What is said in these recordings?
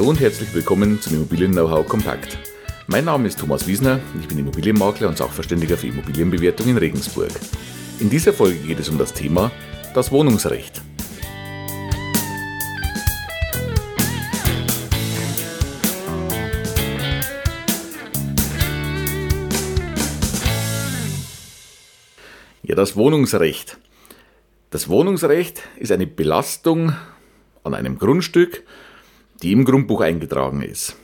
Hallo und herzlich willkommen zum Immobilien-Know-how Kompakt. Mein Name ist Thomas Wiesner, ich bin Immobilienmakler und Sachverständiger für Immobilienbewertung in Regensburg. In dieser Folge geht es um das Thema das Wohnungsrecht. Ja, das Wohnungsrecht. Das Wohnungsrecht ist eine Belastung an einem Grundstück, die im Grundbuch eingetragen ist.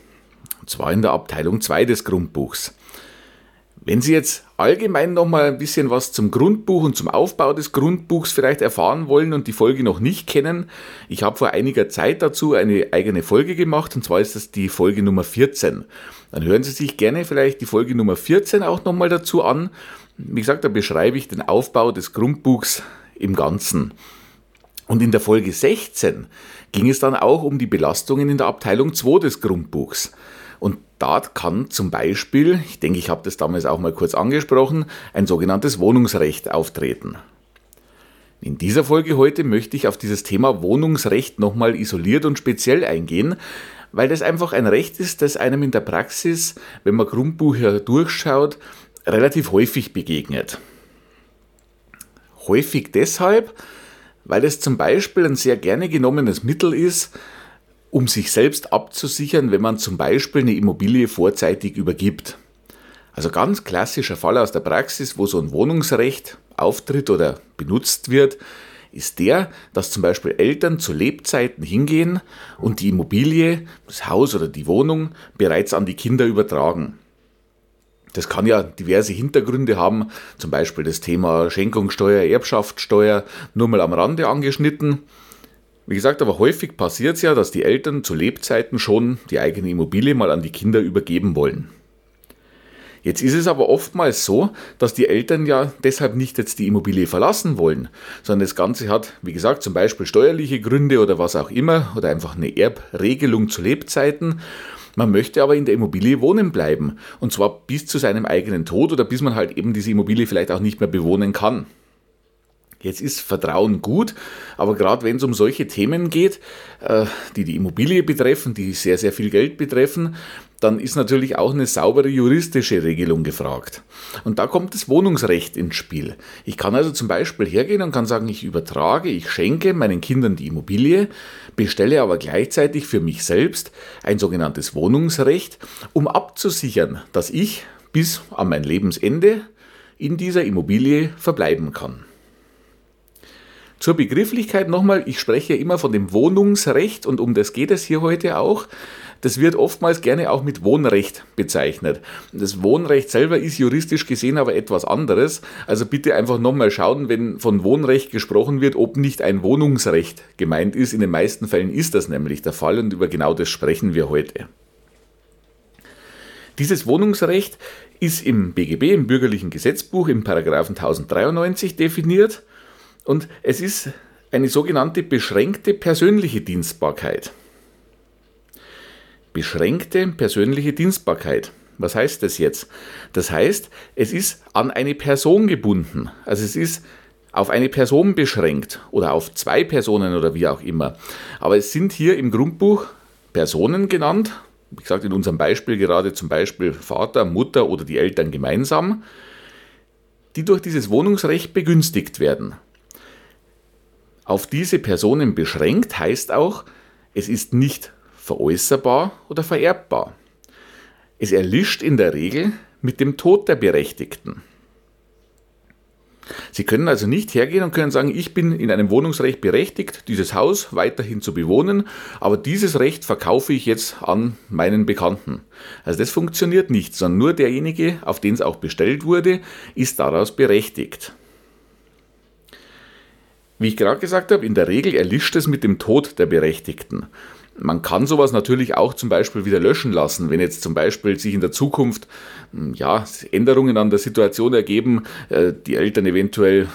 Und zwar in der Abteilung 2 des Grundbuchs. Wenn Sie jetzt allgemein noch mal ein bisschen was zum Grundbuch und zum Aufbau des Grundbuchs vielleicht erfahren wollen und die Folge noch nicht kennen, ich habe vor einiger Zeit dazu eine eigene Folge gemacht und zwar ist das die Folge Nummer 14. Dann hören Sie sich gerne vielleicht die Folge Nummer 14 auch noch mal dazu an. Wie gesagt, da beschreibe ich den Aufbau des Grundbuchs im Ganzen. Und in der Folge 16 ging es dann auch um die Belastungen in der Abteilung 2 des Grundbuchs. Und da kann zum Beispiel, ich denke, ich habe das damals auch mal kurz angesprochen, ein sogenanntes Wohnungsrecht auftreten. In dieser Folge heute möchte ich auf dieses Thema Wohnungsrecht nochmal isoliert und speziell eingehen, weil das einfach ein Recht ist, das einem in der Praxis, wenn man Grundbücher durchschaut, relativ häufig begegnet. Häufig deshalb, weil es zum Beispiel ein sehr gerne genommenes Mittel ist, um sich selbst abzusichern, wenn man zum Beispiel eine Immobilie vorzeitig übergibt. Also ganz klassischer Fall aus der Praxis, wo so ein Wohnungsrecht auftritt oder benutzt wird, ist der, dass zum Beispiel Eltern zu Lebzeiten hingehen und die Immobilie, das Haus oder die Wohnung bereits an die Kinder übertragen. Das kann ja diverse Hintergründe haben, zum Beispiel das Thema Schenkungssteuer, Erbschaftssteuer, nur mal am Rande angeschnitten. Wie gesagt, aber häufig passiert es ja, dass die Eltern zu Lebzeiten schon die eigene Immobilie mal an die Kinder übergeben wollen. Jetzt ist es aber oftmals so, dass die Eltern ja deshalb nicht jetzt die Immobilie verlassen wollen, sondern das Ganze hat, wie gesagt, zum Beispiel steuerliche Gründe oder was auch immer oder einfach eine Erbregelung zu Lebzeiten. Man möchte aber in der Immobilie wohnen bleiben und zwar bis zu seinem eigenen Tod oder bis man halt eben diese Immobilie vielleicht auch nicht mehr bewohnen kann. Jetzt ist Vertrauen gut, aber gerade wenn es um solche Themen geht, äh, die die Immobilie betreffen, die sehr, sehr viel Geld betreffen, dann ist natürlich auch eine saubere juristische Regelung gefragt. Und da kommt das Wohnungsrecht ins Spiel. Ich kann also zum Beispiel hergehen und kann sagen, ich übertrage, ich schenke meinen Kindern die Immobilie, bestelle aber gleichzeitig für mich selbst ein sogenanntes Wohnungsrecht, um abzusichern, dass ich bis an mein Lebensende in dieser Immobilie verbleiben kann. Zur Begrifflichkeit nochmal, ich spreche immer von dem Wohnungsrecht und um das geht es hier heute auch. Das wird oftmals gerne auch mit Wohnrecht bezeichnet. Das Wohnrecht selber ist juristisch gesehen aber etwas anderes. Also bitte einfach nochmal schauen, wenn von Wohnrecht gesprochen wird, ob nicht ein Wohnungsrecht gemeint ist. In den meisten Fällen ist das nämlich der Fall und über genau das sprechen wir heute. Dieses Wohnungsrecht ist im BGB, im bürgerlichen Gesetzbuch, im Paragraphen 1093 definiert und es ist eine sogenannte beschränkte persönliche Dienstbarkeit. Beschränkte persönliche Dienstbarkeit. Was heißt das jetzt? Das heißt, es ist an eine Person gebunden. Also es ist auf eine Person beschränkt oder auf zwei Personen oder wie auch immer. Aber es sind hier im Grundbuch Personen genannt, wie gesagt in unserem Beispiel gerade zum Beispiel Vater, Mutter oder die Eltern gemeinsam, die durch dieses Wohnungsrecht begünstigt werden. Auf diese Personen beschränkt heißt auch, es ist nicht veräußerbar oder vererbbar. Es erlischt in der Regel mit dem Tod der Berechtigten. Sie können also nicht hergehen und können sagen, ich bin in einem Wohnungsrecht berechtigt, dieses Haus weiterhin zu bewohnen, aber dieses Recht verkaufe ich jetzt an meinen Bekannten. Also das funktioniert nicht, sondern nur derjenige, auf den es auch bestellt wurde, ist daraus berechtigt. Wie ich gerade gesagt habe, in der Regel erlischt es mit dem Tod der Berechtigten. Man kann sowas natürlich auch zum Beispiel wieder löschen lassen, wenn jetzt zum Beispiel sich in der Zukunft hm, ja, Änderungen an der Situation ergeben, äh, die Eltern eventuell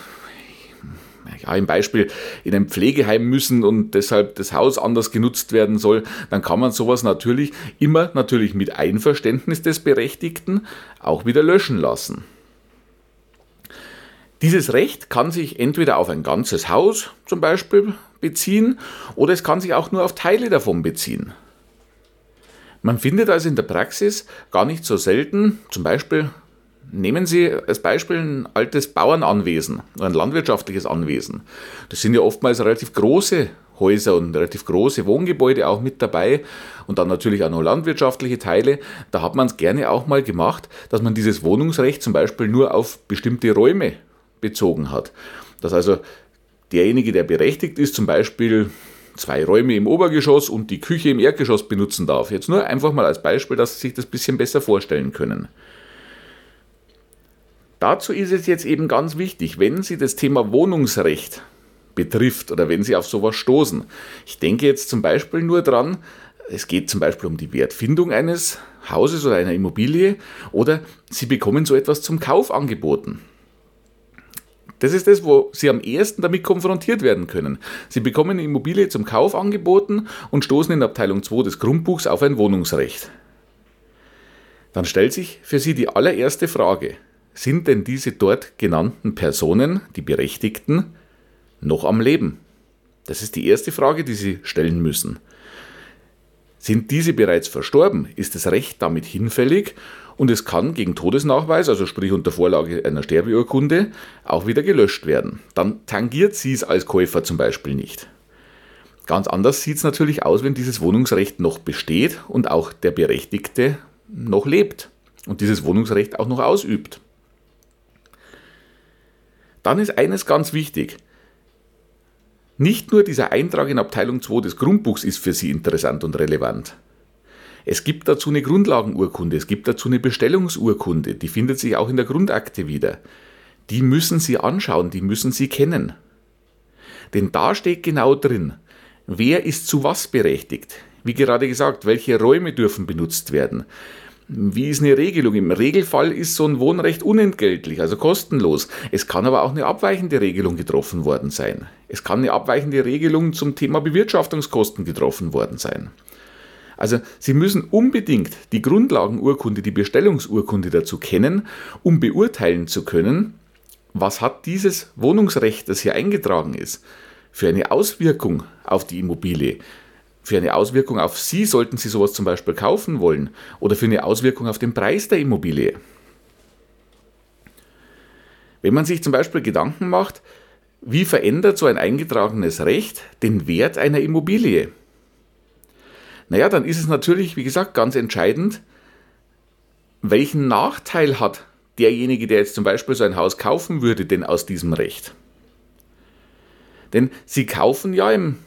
ja, im Beispiel in ein Pflegeheim müssen und deshalb das Haus anders genutzt werden soll, dann kann man sowas natürlich immer natürlich mit Einverständnis des Berechtigten auch wieder löschen lassen. Dieses Recht kann sich entweder auf ein ganzes Haus zum Beispiel beziehen oder es kann sich auch nur auf Teile davon beziehen. Man findet also in der Praxis gar nicht so selten, zum Beispiel nehmen Sie als Beispiel ein altes Bauernanwesen, ein landwirtschaftliches Anwesen. Das sind ja oftmals relativ große Häuser und relativ große Wohngebäude auch mit dabei und dann natürlich auch noch landwirtschaftliche Teile. Da hat man es gerne auch mal gemacht, dass man dieses Wohnungsrecht zum Beispiel nur auf bestimmte Räume bezogen hat. Dass also derjenige, der berechtigt ist, zum Beispiel zwei Räume im Obergeschoss und die Küche im Erdgeschoss benutzen darf. Jetzt nur einfach mal als Beispiel, dass Sie sich das ein bisschen besser vorstellen können. Dazu ist es jetzt eben ganz wichtig, wenn Sie das Thema Wohnungsrecht betrifft oder wenn Sie auf sowas stoßen. Ich denke jetzt zum Beispiel nur dran, es geht zum Beispiel um die Wertfindung eines Hauses oder einer Immobilie oder Sie bekommen so etwas zum Kauf angeboten. Das ist das, wo Sie am ehesten damit konfrontiert werden können. Sie bekommen eine Immobilie zum Kauf angeboten und stoßen in Abteilung 2 des Grundbuchs auf ein Wohnungsrecht. Dann stellt sich für Sie die allererste Frage. Sind denn diese dort genannten Personen, die Berechtigten, noch am Leben? Das ist die erste Frage, die Sie stellen müssen. Sind diese bereits verstorben? Ist das Recht damit hinfällig? Und es kann gegen Todesnachweis, also sprich unter Vorlage einer Sterbeurkunde, auch wieder gelöscht werden. Dann tangiert sie es als Käufer zum Beispiel nicht. Ganz anders sieht es natürlich aus, wenn dieses Wohnungsrecht noch besteht und auch der Berechtigte noch lebt und dieses Wohnungsrecht auch noch ausübt. Dann ist eines ganz wichtig. Nicht nur dieser Eintrag in Abteilung 2 des Grundbuchs ist für Sie interessant und relevant. Es gibt dazu eine Grundlagenurkunde, es gibt dazu eine Bestellungsurkunde, die findet sich auch in der Grundakte wieder. Die müssen Sie anschauen, die müssen Sie kennen. Denn da steht genau drin, wer ist zu was berechtigt. Wie gerade gesagt, welche Räume dürfen benutzt werden. Wie ist eine Regelung? Im Regelfall ist so ein Wohnrecht unentgeltlich, also kostenlos. Es kann aber auch eine abweichende Regelung getroffen worden sein. Es kann eine abweichende Regelung zum Thema Bewirtschaftungskosten getroffen worden sein. Also Sie müssen unbedingt die Grundlagenurkunde, die Bestellungsurkunde dazu kennen, um beurteilen zu können, was hat dieses Wohnungsrecht, das hier eingetragen ist, für eine Auswirkung auf die Immobilie für eine Auswirkung auf Sie, sollten Sie sowas zum Beispiel kaufen wollen, oder für eine Auswirkung auf den Preis der Immobilie. Wenn man sich zum Beispiel Gedanken macht, wie verändert so ein eingetragenes Recht den Wert einer Immobilie? Naja, dann ist es natürlich, wie gesagt, ganz entscheidend, welchen Nachteil hat derjenige, der jetzt zum Beispiel so ein Haus kaufen würde, denn aus diesem Recht? Denn Sie kaufen ja im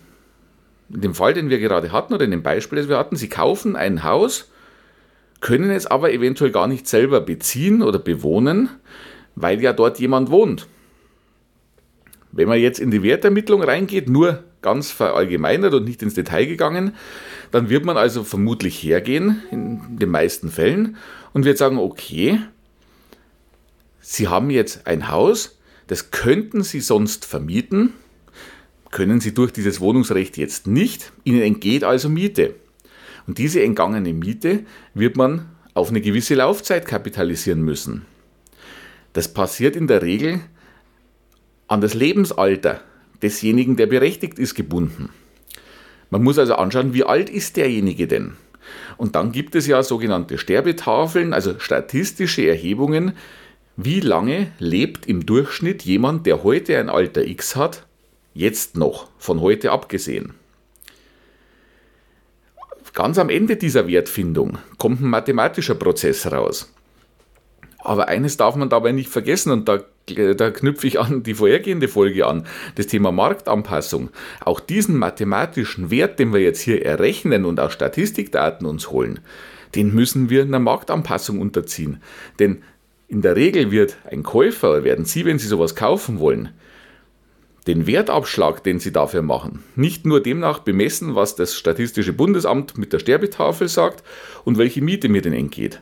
in dem Fall, den wir gerade hatten oder in dem Beispiel, das wir hatten, Sie kaufen ein Haus, können es aber eventuell gar nicht selber beziehen oder bewohnen, weil ja dort jemand wohnt. Wenn man jetzt in die Wertermittlung reingeht, nur ganz verallgemeinert und nicht ins Detail gegangen, dann wird man also vermutlich hergehen, in den meisten Fällen, und wird sagen, okay, Sie haben jetzt ein Haus, das könnten Sie sonst vermieten, können Sie durch dieses Wohnungsrecht jetzt nicht. Ihnen entgeht also Miete. Und diese entgangene Miete wird man auf eine gewisse Laufzeit kapitalisieren müssen. Das passiert in der Regel an das Lebensalter desjenigen, der berechtigt ist, gebunden. Man muss also anschauen, wie alt ist derjenige denn? Und dann gibt es ja sogenannte Sterbetafeln, also statistische Erhebungen, wie lange lebt im Durchschnitt jemand, der heute ein Alter X hat Jetzt noch, von heute abgesehen. Ganz am Ende dieser Wertfindung kommt ein mathematischer Prozess raus. Aber eines darf man dabei nicht vergessen, und da, da, knüpfe ich an die vorhergehende Folge an, das Thema Marktanpassung. Auch diesen mathematischen Wert, den wir jetzt hier errechnen und aus Statistikdaten uns holen, den müssen wir einer Marktanpassung unterziehen. Denn in der Regel wird ein Käufer, werden Sie, wenn Sie sowas kaufen wollen, den Wertabschlag, den Sie dafür machen, nicht nur demnach bemessen, was das Statistische Bundesamt mit der Sterbetafel sagt und welche Miete mir denn entgeht.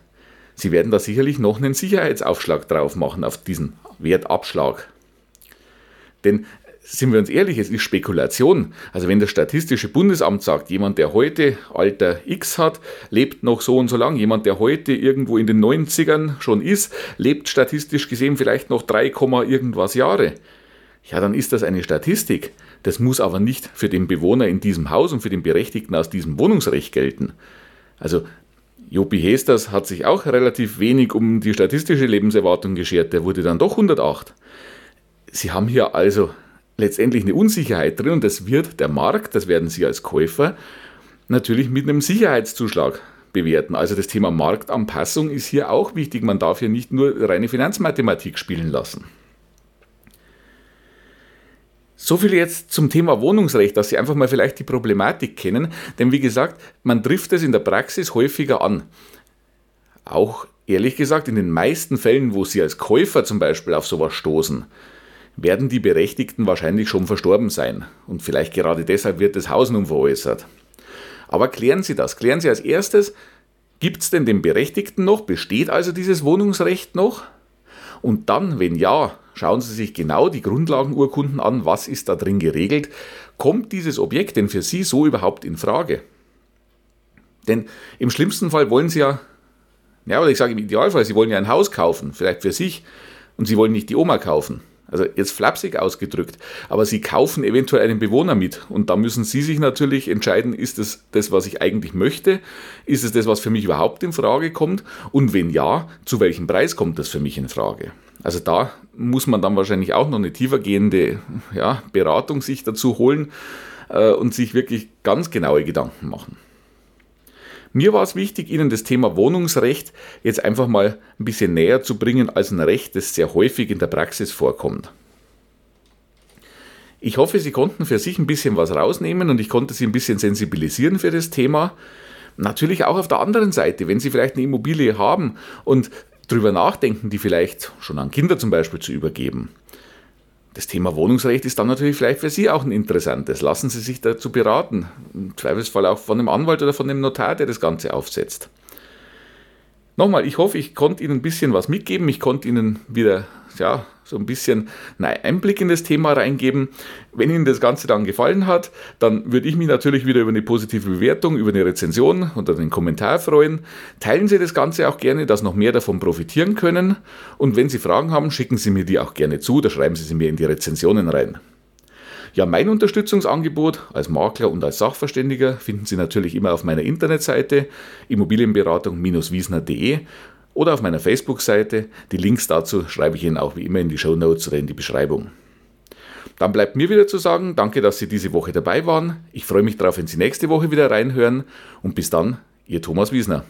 Sie werden da sicherlich noch einen Sicherheitsaufschlag drauf machen auf diesen Wertabschlag. Denn sind wir uns ehrlich, es ist Spekulation. Also wenn das Statistische Bundesamt sagt, jemand, der heute Alter X hat, lebt noch so und so lang, jemand, der heute irgendwo in den 90ern schon ist, lebt statistisch gesehen vielleicht noch 3, irgendwas Jahre ja, dann ist das eine Statistik. Das muss aber nicht für den Bewohner in diesem Haus und für den Berechtigten aus diesem Wohnungsrecht gelten. Also Jopi Hesters hat sich auch relativ wenig um die statistische Lebenserwartung geschert, der wurde dann doch 108. Sie haben hier also letztendlich eine Unsicherheit drin und das wird der Markt, das werden Sie als Käufer natürlich mit einem Sicherheitszuschlag bewerten. Also das Thema Marktanpassung ist hier auch wichtig. Man darf hier nicht nur reine Finanzmathematik spielen lassen. So viel jetzt zum Thema Wohnungsrecht, dass Sie einfach mal vielleicht die Problematik kennen. Denn wie gesagt, man trifft es in der Praxis häufiger an. Auch ehrlich gesagt, in den meisten Fällen, wo Sie als Käufer zum Beispiel auf sowas stoßen, werden die Berechtigten wahrscheinlich schon verstorben sein. Und vielleicht gerade deshalb wird das Haus nun veräußert. Aber klären Sie das. Klären Sie als erstes, gibt es denn den Berechtigten noch? Besteht also dieses Wohnungsrecht noch? Und dann, wenn ja, schauen Sie sich genau die Grundlagenurkunden an, was ist da drin geregelt. Kommt dieses Objekt denn für Sie so überhaupt in Frage? Denn im schlimmsten Fall wollen Sie ja, ja, oder ich sage im Idealfall, Sie wollen ja ein Haus kaufen, vielleicht für sich, und Sie wollen nicht die Oma kaufen. Also jetzt flapsig ausgedrückt, aber Sie kaufen eventuell einen Bewohner mit und da müssen Sie sich natürlich entscheiden, ist es das, was ich eigentlich möchte? Ist es das, was für mich überhaupt in Frage kommt? Und wenn ja, zu welchem Preis kommt das für mich in Frage? Also da muss man dann wahrscheinlich auch noch eine tiefergehende ja, Beratung sich dazu holen äh, und sich wirklich ganz genaue Gedanken machen. Mir war es wichtig, Ihnen das Thema Wohnungsrecht jetzt einfach mal ein bisschen näher zu bringen als ein Recht, das sehr häufig in der Praxis vorkommt. Ich hoffe, Sie konnten für sich ein bisschen was rausnehmen und ich konnte Sie ein bisschen sensibilisieren für das Thema. Natürlich auch auf der anderen Seite, wenn Sie vielleicht eine Immobilie haben und darüber nachdenken, die vielleicht schon an Kinder zum Beispiel zu übergeben, das Thema Wohnungsrecht ist dann natürlich vielleicht für Sie auch ein interessantes. Lassen Sie sich dazu beraten. Im Zweifelsfall auch von einem Anwalt oder von einem Notar, der das Ganze aufsetzt. Nochmal, ich hoffe, ich konnte Ihnen ein bisschen was mitgeben. Ich konnte Ihnen wieder ja, so ein bisschen einen Einblick in das Thema reingeben. Wenn Ihnen das Ganze dann gefallen hat, dann würde ich mich natürlich wieder über eine positive Bewertung, über eine Rezension oder einen Kommentar freuen. Teilen Sie das Ganze auch gerne, dass noch mehr davon profitieren können. Und wenn Sie Fragen haben, schicken Sie mir die auch gerne zu oder schreiben Sie sie mir in die Rezensionen rein. Ja, mein Unterstützungsangebot als Makler und als Sachverständiger finden Sie natürlich immer auf meiner Internetseite immobilienberatung-wiesner.de oder auf meiner Facebook-Seite. Die Links dazu schreibe ich Ihnen auch wie immer in die Show Notes oder in die Beschreibung. Dann bleibt mir wieder zu sagen, danke, dass Sie diese Woche dabei waren. Ich freue mich darauf, wenn Sie nächste Woche wieder reinhören und bis dann, Ihr Thomas Wiesner.